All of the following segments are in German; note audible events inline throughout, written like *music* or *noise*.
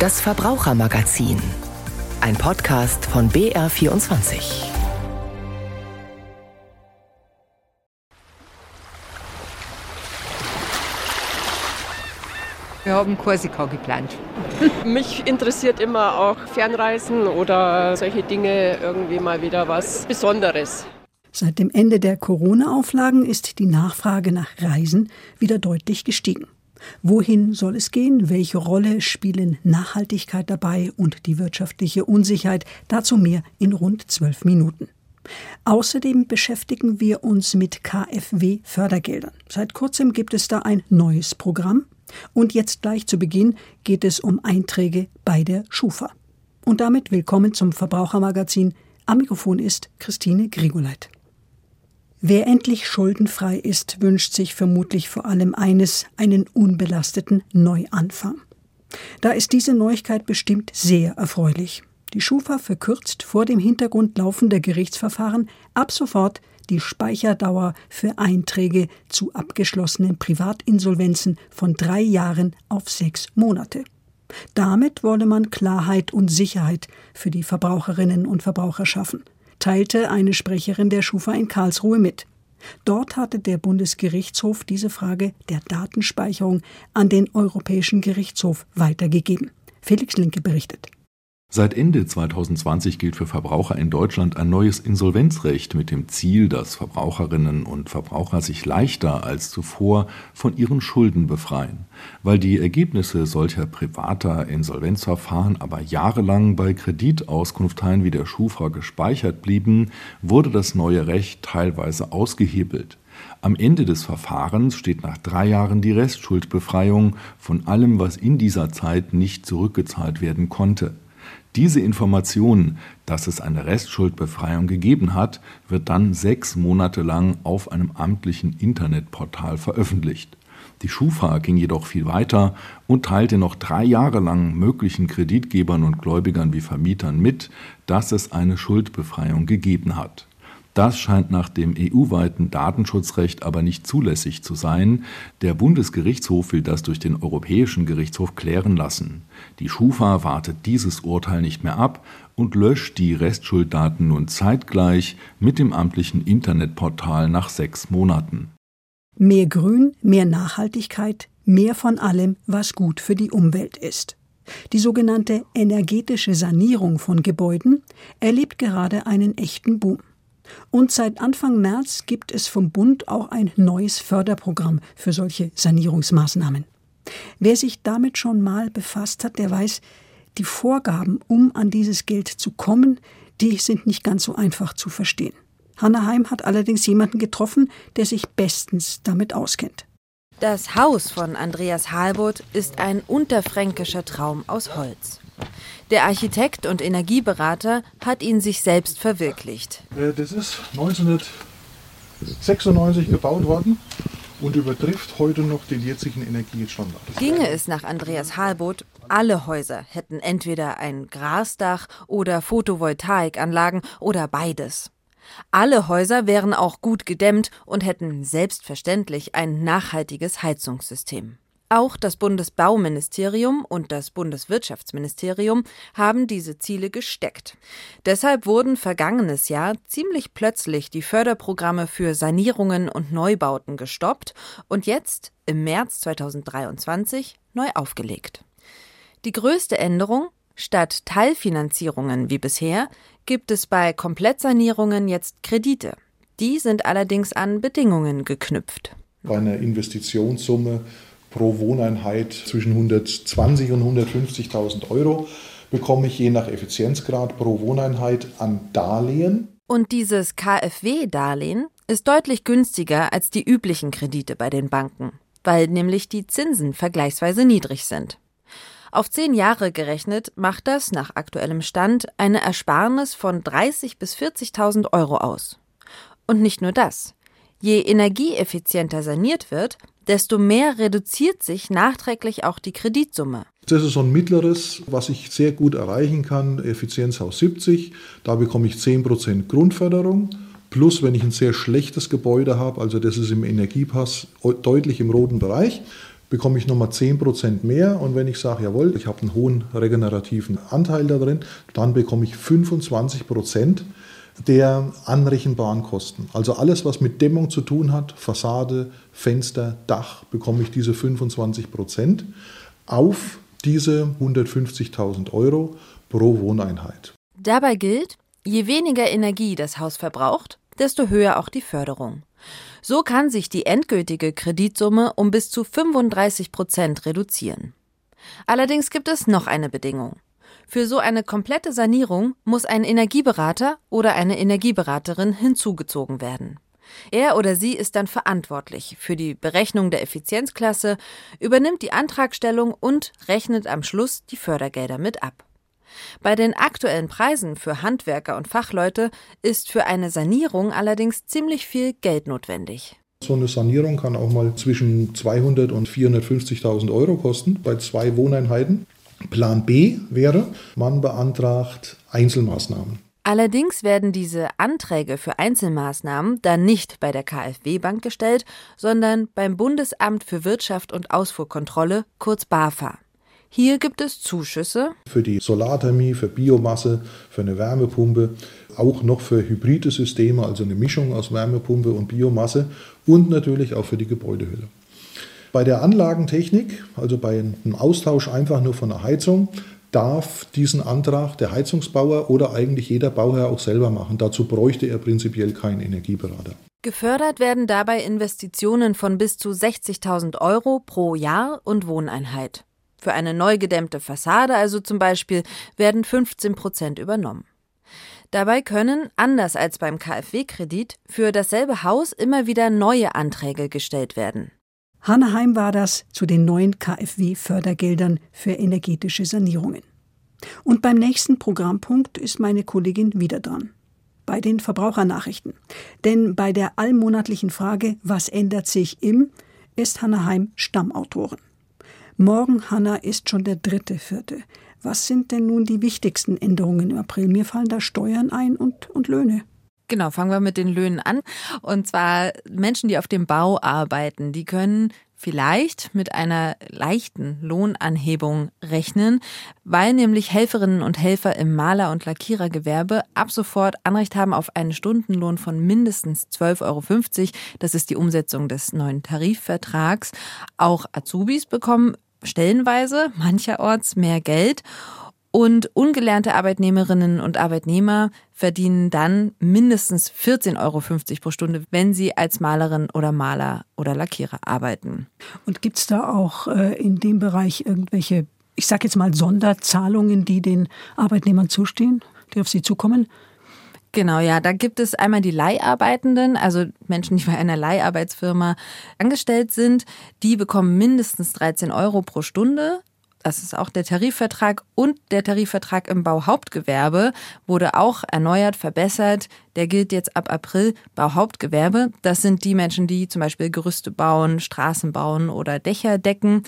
Das Verbrauchermagazin. Ein Podcast von BR24. Wir haben Korsika geplant. *laughs* Mich interessiert immer auch Fernreisen oder solche Dinge, irgendwie mal wieder was Besonderes. Seit dem Ende der Corona-Auflagen ist die Nachfrage nach Reisen wieder deutlich gestiegen. Wohin soll es gehen? Welche Rolle spielen Nachhaltigkeit dabei und die wirtschaftliche Unsicherheit? Dazu mehr in rund zwölf Minuten. Außerdem beschäftigen wir uns mit KfW-Fördergeldern. Seit kurzem gibt es da ein neues Programm. Und jetzt gleich zu Beginn geht es um Einträge bei der Schufa. Und damit willkommen zum Verbrauchermagazin. Am Mikrofon ist Christine Grigoleit. Wer endlich schuldenfrei ist, wünscht sich vermutlich vor allem eines, einen unbelasteten Neuanfang. Da ist diese Neuigkeit bestimmt sehr erfreulich. Die Schufa verkürzt vor dem Hintergrund laufender Gerichtsverfahren ab sofort die Speicherdauer für Einträge zu abgeschlossenen Privatinsolvenzen von drei Jahren auf sechs Monate. Damit wolle man Klarheit und Sicherheit für die Verbraucherinnen und Verbraucher schaffen teilte eine Sprecherin der Schufa in Karlsruhe mit. Dort hatte der Bundesgerichtshof diese Frage der Datenspeicherung an den Europäischen Gerichtshof weitergegeben. Felix Linke berichtet. Seit Ende 2020 gilt für Verbraucher in Deutschland ein neues Insolvenzrecht mit dem Ziel, dass Verbraucherinnen und Verbraucher sich leichter als zuvor von ihren Schulden befreien. Weil die Ergebnisse solcher privater Insolvenzverfahren aber jahrelang bei Kreditauskунftteilen wie der Schufa gespeichert blieben, wurde das neue Recht teilweise ausgehebelt. Am Ende des Verfahrens steht nach drei Jahren die Restschuldbefreiung von allem, was in dieser Zeit nicht zurückgezahlt werden konnte. Diese Information, dass es eine Restschuldbefreiung gegeben hat, wird dann sechs Monate lang auf einem amtlichen Internetportal veröffentlicht. Die Schufa ging jedoch viel weiter und teilte noch drei Jahre lang möglichen Kreditgebern und Gläubigern wie Vermietern mit, dass es eine Schuldbefreiung gegeben hat. Das scheint nach dem EU-weiten Datenschutzrecht aber nicht zulässig zu sein. Der Bundesgerichtshof will das durch den Europäischen Gerichtshof klären lassen. Die Schufa wartet dieses Urteil nicht mehr ab und löscht die Restschulddaten nun zeitgleich mit dem amtlichen Internetportal nach sechs Monaten. Mehr Grün, mehr Nachhaltigkeit, mehr von allem, was gut für die Umwelt ist. Die sogenannte energetische Sanierung von Gebäuden erlebt gerade einen echten Boom. Und seit Anfang März gibt es vom Bund auch ein neues Förderprogramm für solche Sanierungsmaßnahmen. Wer sich damit schon mal befasst hat, der weiß, die Vorgaben, um an dieses Geld zu kommen, die sind nicht ganz so einfach zu verstehen. Hanna Heim hat allerdings jemanden getroffen, der sich bestens damit auskennt. Das Haus von Andreas Halbut ist ein unterfränkischer Traum aus Holz. Der Architekt und Energieberater hat ihn sich selbst verwirklicht. Äh, das ist 1996 gebaut worden und übertrifft heute noch den jetzigen Energiestandard. Ginge es nach Andreas Halbot, alle Häuser hätten entweder ein Grasdach oder Photovoltaikanlagen oder beides. Alle Häuser wären auch gut gedämmt und hätten selbstverständlich ein nachhaltiges Heizungssystem. Auch das Bundesbauministerium und das Bundeswirtschaftsministerium haben diese Ziele gesteckt. Deshalb wurden vergangenes Jahr ziemlich plötzlich die Förderprogramme für Sanierungen und Neubauten gestoppt und jetzt im März 2023 neu aufgelegt. Die größte Änderung Statt Teilfinanzierungen wie bisher gibt es bei Komplettsanierungen jetzt Kredite. Die sind allerdings an Bedingungen geknüpft. Bei einer Investitionssumme pro Wohneinheit zwischen 120 und 150.000 Euro bekomme ich je nach Effizienzgrad pro Wohneinheit an Darlehen. Und dieses KfW-Darlehen ist deutlich günstiger als die üblichen Kredite bei den Banken, weil nämlich die Zinsen vergleichsweise niedrig sind. Auf zehn Jahre gerechnet macht das nach aktuellem Stand eine Ersparnis von 30.000 bis 40.000 Euro aus. Und nicht nur das. Je energieeffizienter saniert wird, desto mehr reduziert sich nachträglich auch die Kreditsumme. Das ist so ein mittleres, was ich sehr gut erreichen kann, Effizienzhaus 70. Da bekomme ich 10% Grundförderung. Plus, wenn ich ein sehr schlechtes Gebäude habe, also das ist im Energiepass deutlich im roten Bereich, bekomme ich nochmal 10% mehr. Und wenn ich sage, jawohl, ich habe einen hohen regenerativen Anteil da drin, dann bekomme ich 25% der anrechenbaren Kosten. Also alles, was mit Dämmung zu tun hat, Fassade, Fenster, Dach, bekomme ich diese 25% auf diese 150.000 Euro pro Wohneinheit. Dabei gilt, je weniger Energie das Haus verbraucht, desto höher auch die Förderung. So kann sich die endgültige Kreditsumme um bis zu 35 Prozent reduzieren. Allerdings gibt es noch eine Bedingung. Für so eine komplette Sanierung muss ein Energieberater oder eine Energieberaterin hinzugezogen werden. Er oder sie ist dann verantwortlich für die Berechnung der Effizienzklasse, übernimmt die Antragstellung und rechnet am Schluss die Fördergelder mit ab. Bei den aktuellen Preisen für Handwerker und Fachleute ist für eine Sanierung allerdings ziemlich viel Geld notwendig. So eine Sanierung kann auch mal zwischen 200 und 450.000 Euro kosten bei zwei Wohneinheiten. Plan B wäre, man beantragt Einzelmaßnahmen. Allerdings werden diese Anträge für Einzelmaßnahmen dann nicht bei der KfW-Bank gestellt, sondern beim Bundesamt für Wirtschaft und Ausfuhrkontrolle, kurz BAFA. Hier gibt es Zuschüsse für die Solarthermie, für Biomasse, für eine Wärmepumpe, auch noch für hybride Systeme, also eine Mischung aus Wärmepumpe und Biomasse und natürlich auch für die Gebäudehülle. Bei der Anlagentechnik, also bei einem Austausch einfach nur von der Heizung, darf diesen Antrag der Heizungsbauer oder eigentlich jeder Bauherr auch selber machen. Dazu bräuchte er prinzipiell keinen Energieberater. Gefördert werden dabei Investitionen von bis zu 60.000 Euro pro Jahr und Wohneinheit. Für eine neu gedämmte Fassade also zum Beispiel werden 15 Prozent übernommen. Dabei können, anders als beim KfW-Kredit, für dasselbe Haus immer wieder neue Anträge gestellt werden. Hanneheim war das zu den neuen KfW-Fördergeldern für energetische Sanierungen. Und beim nächsten Programmpunkt ist meine Kollegin wieder dran. Bei den Verbrauchernachrichten. Denn bei der allmonatlichen Frage, was ändert sich im, ist Hanneheim Stammautoren. Morgen, Hanna, ist schon der dritte, vierte. Was sind denn nun die wichtigsten Änderungen im April? Mir fallen da Steuern ein und, und Löhne. Genau, fangen wir mit den Löhnen an. Und zwar Menschen, die auf dem Bau arbeiten, die können vielleicht mit einer leichten Lohnanhebung rechnen, weil nämlich Helferinnen und Helfer im Maler- und Lackierergewerbe ab sofort Anrecht haben auf einen Stundenlohn von mindestens 12,50 Euro. Das ist die Umsetzung des neuen Tarifvertrags. Auch Azubis bekommen stellenweise mancherorts mehr Geld. Und ungelernte Arbeitnehmerinnen und Arbeitnehmer verdienen dann mindestens 14,50 Euro pro Stunde, wenn sie als Malerin oder Maler oder Lackierer arbeiten. Und gibt es da auch äh, in dem Bereich irgendwelche, ich sage jetzt mal, Sonderzahlungen, die den Arbeitnehmern zustehen, die auf sie zukommen? Genau, ja, da gibt es einmal die Leiharbeitenden, also Menschen, die bei einer Leiharbeitsfirma angestellt sind, die bekommen mindestens 13 Euro pro Stunde das ist auch der Tarifvertrag und der Tarifvertrag im Bauhauptgewerbe wurde auch erneuert, verbessert. Der gilt jetzt ab April Bauhauptgewerbe. Das sind die Menschen, die zum Beispiel Gerüste bauen, Straßen bauen oder Dächer decken.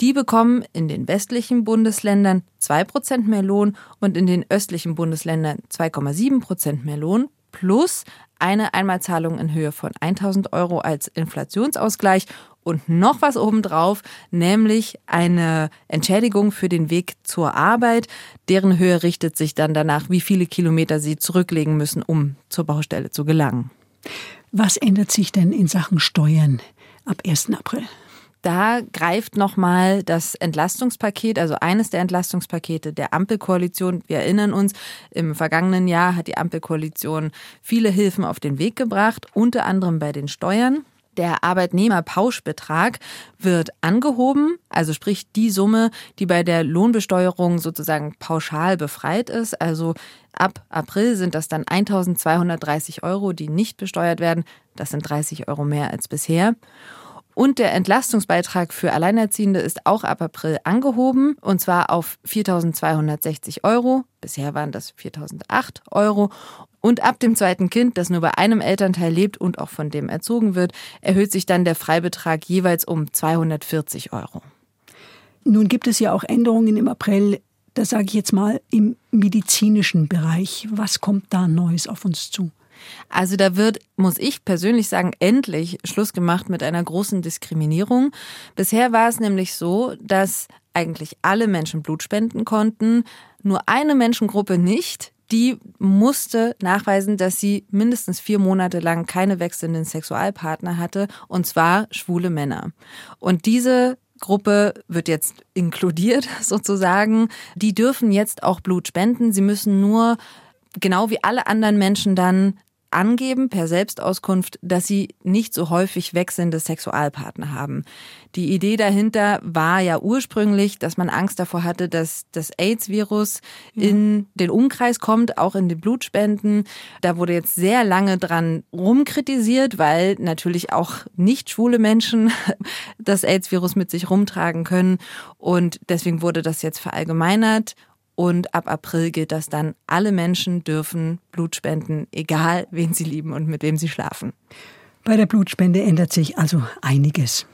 Die bekommen in den westlichen Bundesländern zwei Prozent mehr Lohn und in den östlichen Bundesländern 2,7 Prozent mehr Lohn plus eine Einmalzahlung in Höhe von 1000 Euro als Inflationsausgleich und noch was obendrauf, nämlich eine Entschädigung für den Weg zur Arbeit. Deren Höhe richtet sich dann danach, wie viele Kilometer sie zurücklegen müssen, um zur Baustelle zu gelangen. Was ändert sich denn in Sachen Steuern ab 1. April? Da greift nochmal das Entlastungspaket, also eines der Entlastungspakete der Ampelkoalition. Wir erinnern uns, im vergangenen Jahr hat die Ampelkoalition viele Hilfen auf den Weg gebracht, unter anderem bei den Steuern. Der Arbeitnehmerpauschbetrag wird angehoben, also sprich die Summe, die bei der Lohnbesteuerung sozusagen pauschal befreit ist. Also ab April sind das dann 1230 Euro, die nicht besteuert werden. Das sind 30 Euro mehr als bisher. Und der Entlastungsbeitrag für Alleinerziehende ist auch ab April angehoben, und zwar auf 4.260 Euro. Bisher waren das 4.008 Euro. Und ab dem zweiten Kind, das nur bei einem Elternteil lebt und auch von dem erzogen wird, erhöht sich dann der Freibetrag jeweils um 240 Euro. Nun gibt es ja auch Änderungen im April, da sage ich jetzt mal im medizinischen Bereich. Was kommt da Neues auf uns zu? Also da wird, muss ich persönlich sagen, endlich Schluss gemacht mit einer großen Diskriminierung. Bisher war es nämlich so, dass eigentlich alle Menschen Blut spenden konnten, nur eine Menschengruppe nicht, die musste nachweisen, dass sie mindestens vier Monate lang keine wechselnden Sexualpartner hatte, und zwar schwule Männer. Und diese Gruppe wird jetzt inkludiert *laughs* sozusagen. Die dürfen jetzt auch Blut spenden. Sie müssen nur genau wie alle anderen Menschen dann angeben per Selbstauskunft, dass sie nicht so häufig wechselnde Sexualpartner haben. Die Idee dahinter war ja ursprünglich, dass man Angst davor hatte, dass das AIDS-Virus ja. in den Umkreis kommt, auch in den Blutspenden. Da wurde jetzt sehr lange dran rumkritisiert, weil natürlich auch nicht schwule Menschen *laughs* das AIDS-Virus mit sich rumtragen können. Und deswegen wurde das jetzt verallgemeinert. Und ab April gilt das dann, alle Menschen dürfen Blut spenden, egal wen sie lieben und mit wem sie schlafen. Bei der Blutspende ändert sich also einiges.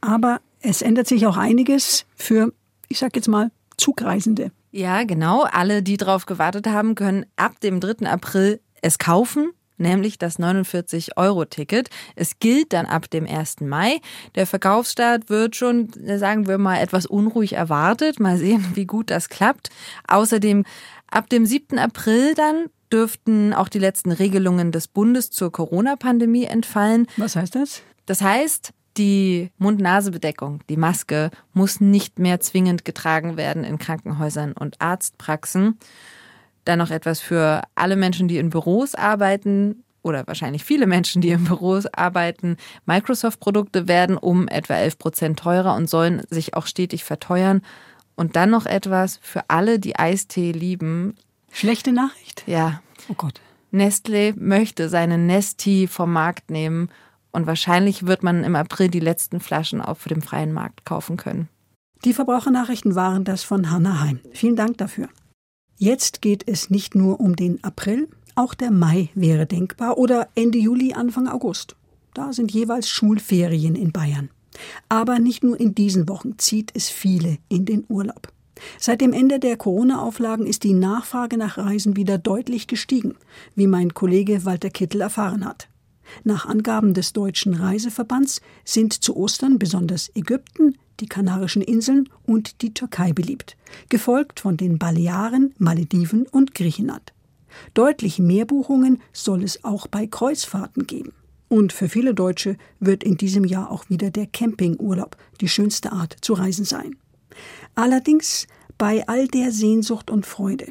Aber es ändert sich auch einiges für, ich sag jetzt mal, Zugreisende. Ja, genau. Alle, die darauf gewartet haben, können ab dem 3. April es kaufen nämlich das 49-Euro-Ticket. Es gilt dann ab dem 1. Mai. Der Verkaufsstart wird schon, sagen wir mal, etwas unruhig erwartet. Mal sehen, wie gut das klappt. Außerdem ab dem 7. April dann dürften auch die letzten Regelungen des Bundes zur Corona-Pandemie entfallen. Was heißt das? Das heißt, die Mund-Nase-Bedeckung, die Maske, muss nicht mehr zwingend getragen werden in Krankenhäusern und Arztpraxen. Dann noch etwas für alle Menschen, die in Büros arbeiten oder wahrscheinlich viele Menschen, die in Büros arbeiten. Microsoft-Produkte werden um etwa 11 Prozent teurer und sollen sich auch stetig verteuern. Und dann noch etwas für alle, die Eistee lieben. Schlechte Nachricht? Ja. Oh Gott. Nestlé möchte seinen Nesti vom Markt nehmen und wahrscheinlich wird man im April die letzten Flaschen auch für den freien Markt kaufen können. Die Verbrauchernachrichten waren das von Hanna Heim. Vielen Dank dafür. Jetzt geht es nicht nur um den April, auch der Mai wäre denkbar oder Ende Juli, Anfang August. Da sind jeweils Schulferien in Bayern. Aber nicht nur in diesen Wochen zieht es viele in den Urlaub. Seit dem Ende der Corona-Auflagen ist die Nachfrage nach Reisen wieder deutlich gestiegen, wie mein Kollege Walter Kittel erfahren hat. Nach Angaben des Deutschen Reiseverbands sind zu Ostern besonders Ägypten, die Kanarischen Inseln und die Türkei beliebt, gefolgt von den Balearen, Malediven und Griechenland. Deutlich mehr Buchungen soll es auch bei Kreuzfahrten geben. Und für viele Deutsche wird in diesem Jahr auch wieder der Campingurlaub die schönste Art zu reisen sein. Allerdings bei all der Sehnsucht und Freude.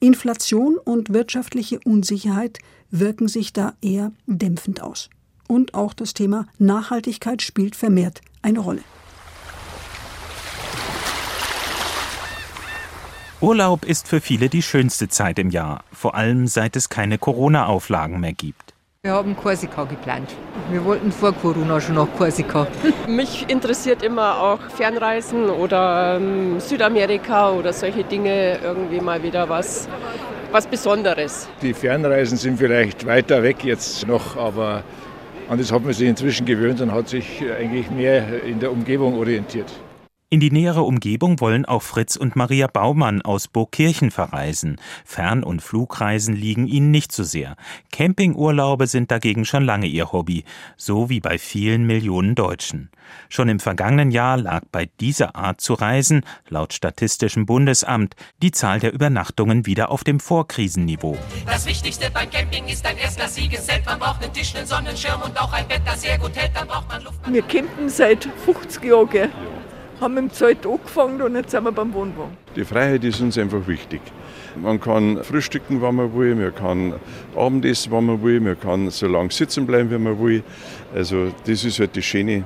Inflation und wirtschaftliche Unsicherheit wirken sich da eher dämpfend aus. Und auch das Thema Nachhaltigkeit spielt vermehrt eine Rolle. Urlaub ist für viele die schönste Zeit im Jahr, vor allem seit es keine Corona-Auflagen mehr gibt. Wir haben Korsika geplant. Wir wollten vor Corona schon nach Korsika. *laughs* Mich interessiert immer auch Fernreisen oder ähm, Südamerika oder solche Dinge. Irgendwie mal wieder was, was Besonderes. Die Fernreisen sind vielleicht weiter weg jetzt noch, aber an das hat man sich inzwischen gewöhnt und hat sich eigentlich mehr in der Umgebung orientiert. In die nähere Umgebung wollen auch Fritz und Maria Baumann aus Burgkirchen verreisen. Fern- und Flugreisen liegen ihnen nicht so sehr. Campingurlaube sind dagegen schon lange ihr Hobby, so wie bei vielen Millionen Deutschen. Schon im vergangenen Jahr lag bei dieser Art zu reisen, laut Statistischem Bundesamt, die Zahl der Übernachtungen wieder auf dem Vorkrisenniveau. Das Wichtigste beim Camping ist ein erstklassiges Zelt. Man braucht einen Tisch, einen Sonnenschirm und auch ein Bett, das sehr gut hält. Dann braucht man Luft. Wir campen seit 50 Jahren haben im Zelt angefangen und jetzt sind wir beim Wohnwagen. Die Freiheit ist uns einfach wichtig. Man kann frühstücken, wann man will, man kann Abendessen, wann man will, man kann so lange sitzen bleiben, wie man will. Also das ist halt das Schöne,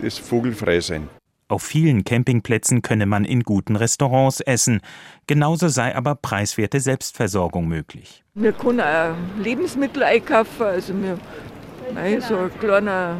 das Vogelfrei-Sein. Auf vielen Campingplätzen könne man in guten Restaurants essen. Genauso sei aber preiswerte Selbstversorgung möglich. Wir können auch Lebensmittel einkaufen. Also wir, so ein kleiner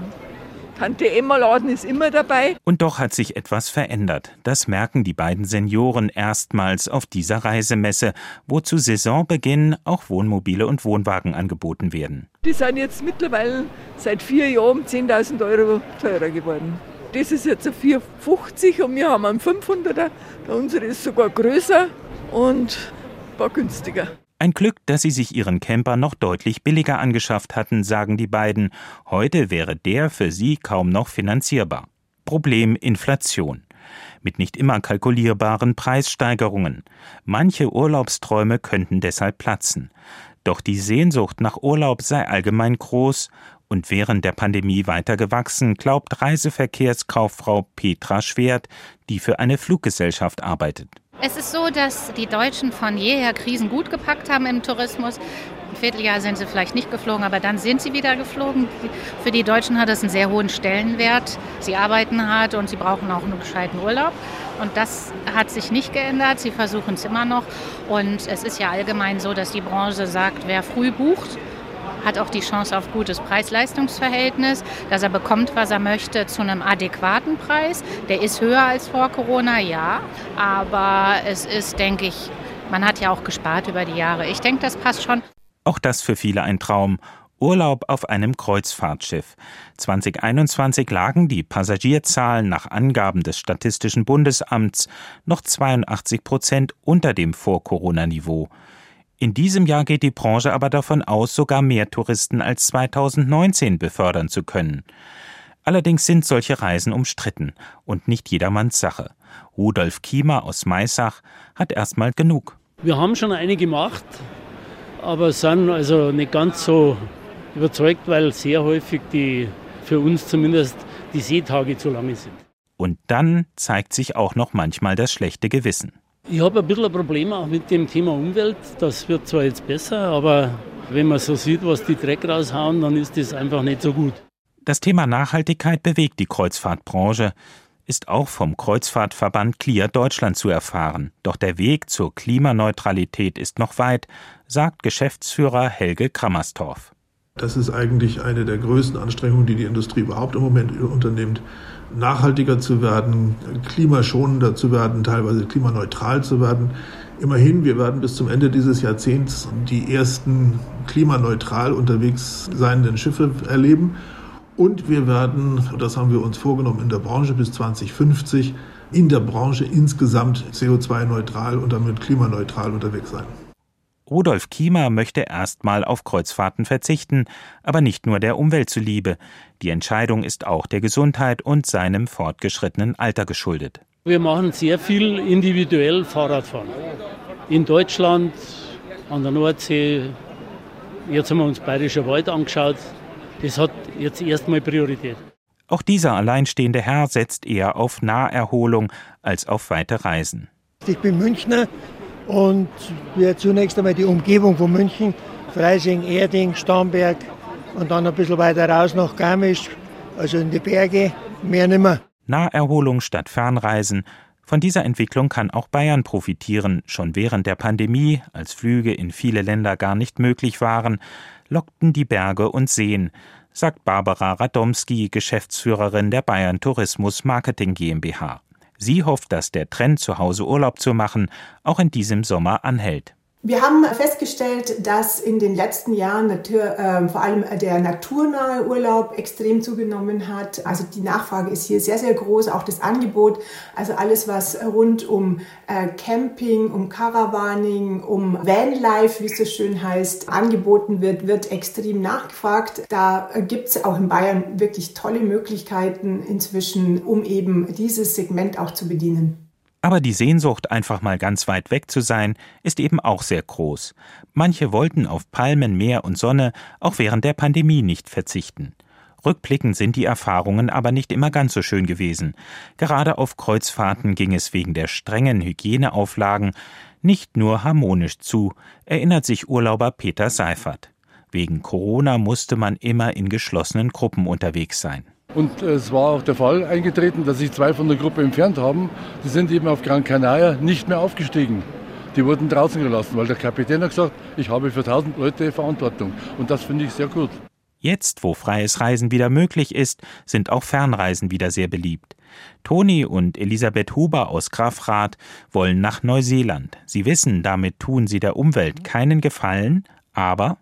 Tante Emma Laden ist immer dabei. Und doch hat sich etwas verändert. Das merken die beiden Senioren erstmals auf dieser Reisemesse, wo zu Saisonbeginn auch Wohnmobile und Wohnwagen angeboten werden. Die sind jetzt mittlerweile seit vier Jahren 10.000 Euro teurer geworden. Das ist jetzt ein 450 und wir haben einen 500er. Der unsere ist sogar größer und war günstiger. Ein Glück, dass sie sich ihren Camper noch deutlich billiger angeschafft hatten, sagen die beiden. Heute wäre der für sie kaum noch finanzierbar. Problem Inflation. Mit nicht immer kalkulierbaren Preissteigerungen. Manche Urlaubsträume könnten deshalb platzen. Doch die Sehnsucht nach Urlaub sei allgemein groß und während der Pandemie weiter gewachsen, glaubt Reiseverkehrskauffrau Petra Schwert, die für eine Fluggesellschaft arbeitet. Es ist so, dass die Deutschen von jeher Krisen gut gepackt haben im Tourismus. Ein Vierteljahr sind sie vielleicht nicht geflogen, aber dann sind sie wieder geflogen. Für die Deutschen hat es einen sehr hohen Stellenwert. Sie arbeiten hart und sie brauchen auch einen gescheiten Urlaub. Und das hat sich nicht geändert. Sie versuchen es immer noch. Und es ist ja allgemein so, dass die Branche sagt, wer früh bucht, hat auch die Chance auf gutes Preis-Leistungs-Verhältnis, dass er bekommt, was er möchte, zu einem adäquaten Preis. Der ist höher als vor Corona, ja, aber es ist, denke ich, man hat ja auch gespart über die Jahre. Ich denke, das passt schon. Auch das für viele ein Traum. Urlaub auf einem Kreuzfahrtschiff. 2021 lagen die Passagierzahlen nach Angaben des Statistischen Bundesamts noch 82 Prozent unter dem Vor-Corona-Niveau. In diesem Jahr geht die Branche aber davon aus, sogar mehr Touristen als 2019 befördern zu können. Allerdings sind solche Reisen umstritten und nicht jedermanns Sache. Rudolf Kiemer aus Maisach hat erstmal genug. Wir haben schon eine gemacht, aber sind also nicht ganz so überzeugt, weil sehr häufig die, für uns zumindest, die Seetage zu lange sind. Und dann zeigt sich auch noch manchmal das schlechte Gewissen. Ich habe ein bisschen ein Problem auch mit dem Thema Umwelt. Das wird zwar jetzt besser, aber wenn man so sieht, was die Dreck raushauen, dann ist das einfach nicht so gut. Das Thema Nachhaltigkeit bewegt die Kreuzfahrtbranche, ist auch vom Kreuzfahrtverband Clear Deutschland zu erfahren. Doch der Weg zur Klimaneutralität ist noch weit, sagt Geschäftsführer Helge Krammerstorff. Das ist eigentlich eine der größten Anstrengungen, die die Industrie überhaupt im Moment unternimmt nachhaltiger zu werden, klimaschonender zu werden, teilweise klimaneutral zu werden. Immerhin, wir werden bis zum Ende dieses Jahrzehnts die ersten klimaneutral unterwegs seienden Schiffe erleben. Und wir werden, das haben wir uns vorgenommen in der Branche bis 2050, in der Branche insgesamt CO2-neutral und damit klimaneutral unterwegs sein. Rudolf Kiemer möchte erstmal auf Kreuzfahrten verzichten, aber nicht nur der Umwelt zuliebe. Die Entscheidung ist auch der Gesundheit und seinem fortgeschrittenen Alter geschuldet. Wir machen sehr viel individuell Fahrradfahren. In Deutschland, an der Nordsee, jetzt haben wir uns Bayerischer Wald angeschaut. Das hat jetzt erstmal Priorität. Auch dieser alleinstehende Herr setzt eher auf Naherholung als auf weite Reisen. Ich bin Münchner, und wir zunächst einmal die Umgebung von München, Freising, Erding, Starnberg und dann ein bisschen weiter raus nach Garmisch, also in die Berge, mehr nimmer. Naherholung statt Fernreisen. Von dieser Entwicklung kann auch Bayern profitieren. Schon während der Pandemie, als Flüge in viele Länder gar nicht möglich waren, lockten die Berge und Seen, sagt Barbara Radomski, Geschäftsführerin der Bayern Tourismus Marketing GmbH. Sie hofft, dass der Trend, zu Hause Urlaub zu machen, auch in diesem Sommer anhält. Wir haben festgestellt, dass in den letzten Jahren äh, vor allem der naturnahe Urlaub extrem zugenommen hat. Also die Nachfrage ist hier sehr, sehr groß, auch das Angebot. Also alles, was rund um äh, Camping, um Caravaning, um Vanlife, wie es so schön heißt, angeboten wird, wird extrem nachgefragt. Da gibt es auch in Bayern wirklich tolle Möglichkeiten inzwischen, um eben dieses Segment auch zu bedienen. Aber die Sehnsucht, einfach mal ganz weit weg zu sein, ist eben auch sehr groß. Manche wollten auf Palmen, Meer und Sonne auch während der Pandemie nicht verzichten. Rückblickend sind die Erfahrungen aber nicht immer ganz so schön gewesen. Gerade auf Kreuzfahrten ging es wegen der strengen Hygieneauflagen nicht nur harmonisch zu, erinnert sich Urlauber Peter Seifert. Wegen Corona musste man immer in geschlossenen Gruppen unterwegs sein. Und es war auch der Fall eingetreten, dass sich zwei von der Gruppe entfernt haben. Die sind eben auf Gran Canaria nicht mehr aufgestiegen. Die wurden draußen gelassen, weil der Kapitän hat gesagt, ich habe für 1000 Leute Verantwortung. Und das finde ich sehr gut. Jetzt, wo freies Reisen wieder möglich ist, sind auch Fernreisen wieder sehr beliebt. Toni und Elisabeth Huber aus Grafrath wollen nach Neuseeland. Sie wissen, damit tun sie der Umwelt keinen Gefallen, aber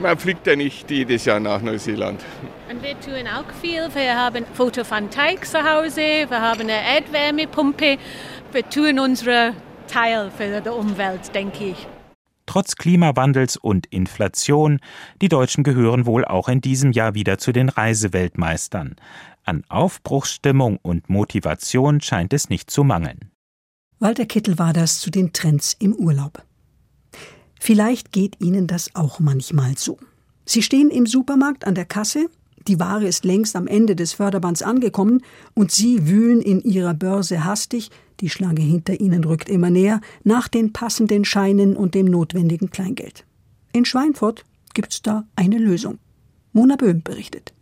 man fliegt ja nicht jedes Jahr nach Neuseeland. Und wir tun auch viel. Wir haben Photovoltaik zu Hause, wir haben eine Erdwärmepumpe. Wir tun unsere Teil für die Umwelt, denke ich. Trotz Klimawandels und Inflation, die Deutschen gehören wohl auch in diesem Jahr wieder zu den Reiseweltmeistern. An Aufbruchsstimmung und Motivation scheint es nicht zu mangeln. Walter Kittel war das zu den Trends im Urlaub. Vielleicht geht Ihnen das auch manchmal so. Sie stehen im Supermarkt an der Kasse, die Ware ist längst am Ende des Förderbands angekommen und Sie wühlen in Ihrer Börse hastig, die Schlange hinter Ihnen rückt immer näher, nach den passenden Scheinen und dem notwendigen Kleingeld. In Schweinfurt gibt's da eine Lösung. Mona Böhm berichtet.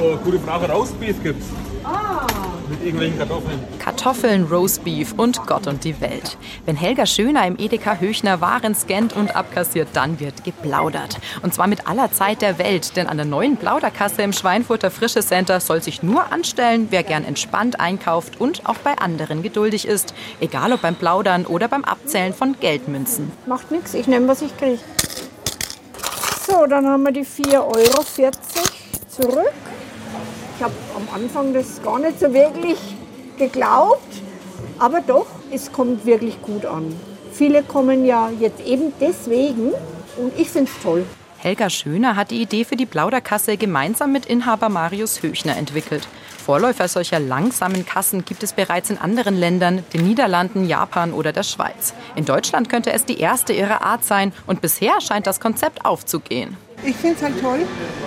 Nur gute Frage, Roastbeef gibt's. Ah. Mit irgendwelchen Kartoffeln. Kartoffeln, Roastbeef und Gott und die Welt. Wenn Helga Schöner im Edeka Höchner Waren scannt und abkassiert, dann wird geplaudert. Und zwar mit aller Zeit der Welt, denn an der neuen Plauderkasse im Schweinfurter Frische Center soll sich nur anstellen, wer gern entspannt einkauft und auch bei anderen geduldig ist. Egal ob beim Plaudern oder beim Abzählen von Geldmünzen. Macht nichts, ich nehme, was ich kriege. So, dann haben wir die 4,40 Euro zurück. Ich habe am Anfang das gar nicht so wirklich geglaubt, aber doch, es kommt wirklich gut an. Viele kommen ja jetzt eben deswegen und ich finde es toll. Helga Schöner hat die Idee für die Plauderkasse gemeinsam mit Inhaber Marius Höchner entwickelt. Vorläufer solcher langsamen Kassen gibt es bereits in anderen Ländern, den Niederlanden, Japan oder der Schweiz. In Deutschland könnte es die erste ihrer Art sein und bisher scheint das Konzept aufzugehen. Ich finde es halt toll,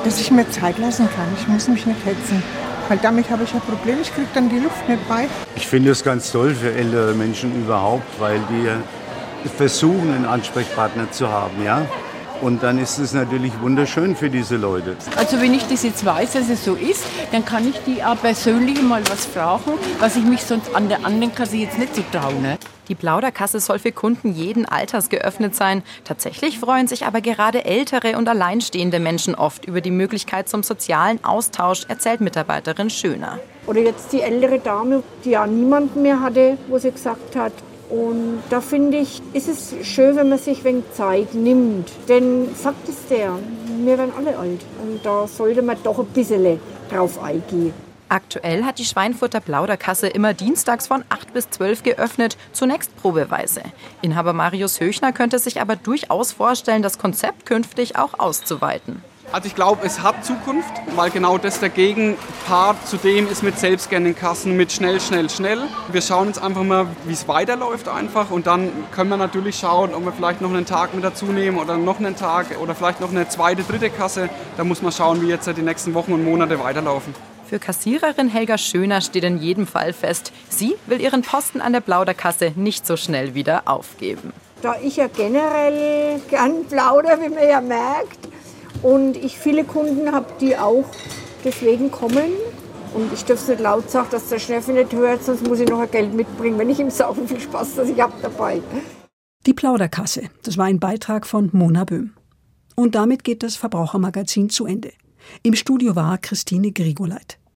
dass ich mir Zeit lassen kann. Ich muss mich nicht hetzen. Weil damit habe ich ein Problem, ich kriege dann die Luft nicht bei. Ich finde es ganz toll für ältere Menschen überhaupt, weil die versuchen, einen Ansprechpartner zu haben. Ja? Und dann ist es natürlich wunderschön für diese Leute. Also wenn ich das jetzt weiß, dass es so ist, dann kann ich die auch persönlich mal was fragen, was ich mich sonst an der anderen Kasse jetzt nicht so traue. Ne? Die Plauderkasse soll für Kunden jeden Alters geöffnet sein. Tatsächlich freuen sich aber gerade ältere und alleinstehende Menschen oft über die Möglichkeit zum sozialen Austausch, erzählt Mitarbeiterin Schöner. Oder jetzt die ältere Dame, die ja niemanden mehr hatte, wo sie gesagt hat, und da finde ich, ist es schön, wenn man sich ein Zeit nimmt. Denn Fakt ist der, wir werden alle alt. Und da sollte man doch ein bisschen drauf eingehen. Aktuell hat die Schweinfurter Plauderkasse immer dienstags von 8 bis 12 geöffnet, zunächst probeweise. Inhaber Marius Höchner könnte sich aber durchaus vorstellen, das Konzept künftig auch auszuweiten. Also ich glaube, es hat Zukunft, weil genau das der Gegenpart zu dem ist mit Selbstscanning-Kassen, mit schnell, schnell, schnell. Wir schauen jetzt einfach mal, wie es weiterläuft einfach und dann können wir natürlich schauen, ob wir vielleicht noch einen Tag mit dazu nehmen oder noch einen Tag oder vielleicht noch eine zweite, dritte Kasse. Da muss man schauen, wie jetzt die nächsten Wochen und Monate weiterlaufen. Für Kassiererin Helga Schöner steht in jedem Fall fest, sie will ihren Posten an der Plauderkasse nicht so schnell wieder aufgeben. Da ich ja generell gern plauder, wie man ja merkt, und ich viele Kunden habe, die auch deswegen kommen. Und ich darf es nicht laut sagen, dass der Chef nicht hört, sonst muss ich noch ein Geld mitbringen, wenn ich ihm wie viel Spaß dass ich habe dabei. Die Plauderkasse, das war ein Beitrag von Mona Böhm. Und damit geht das Verbrauchermagazin zu Ende. Im Studio war Christine Grigoleit.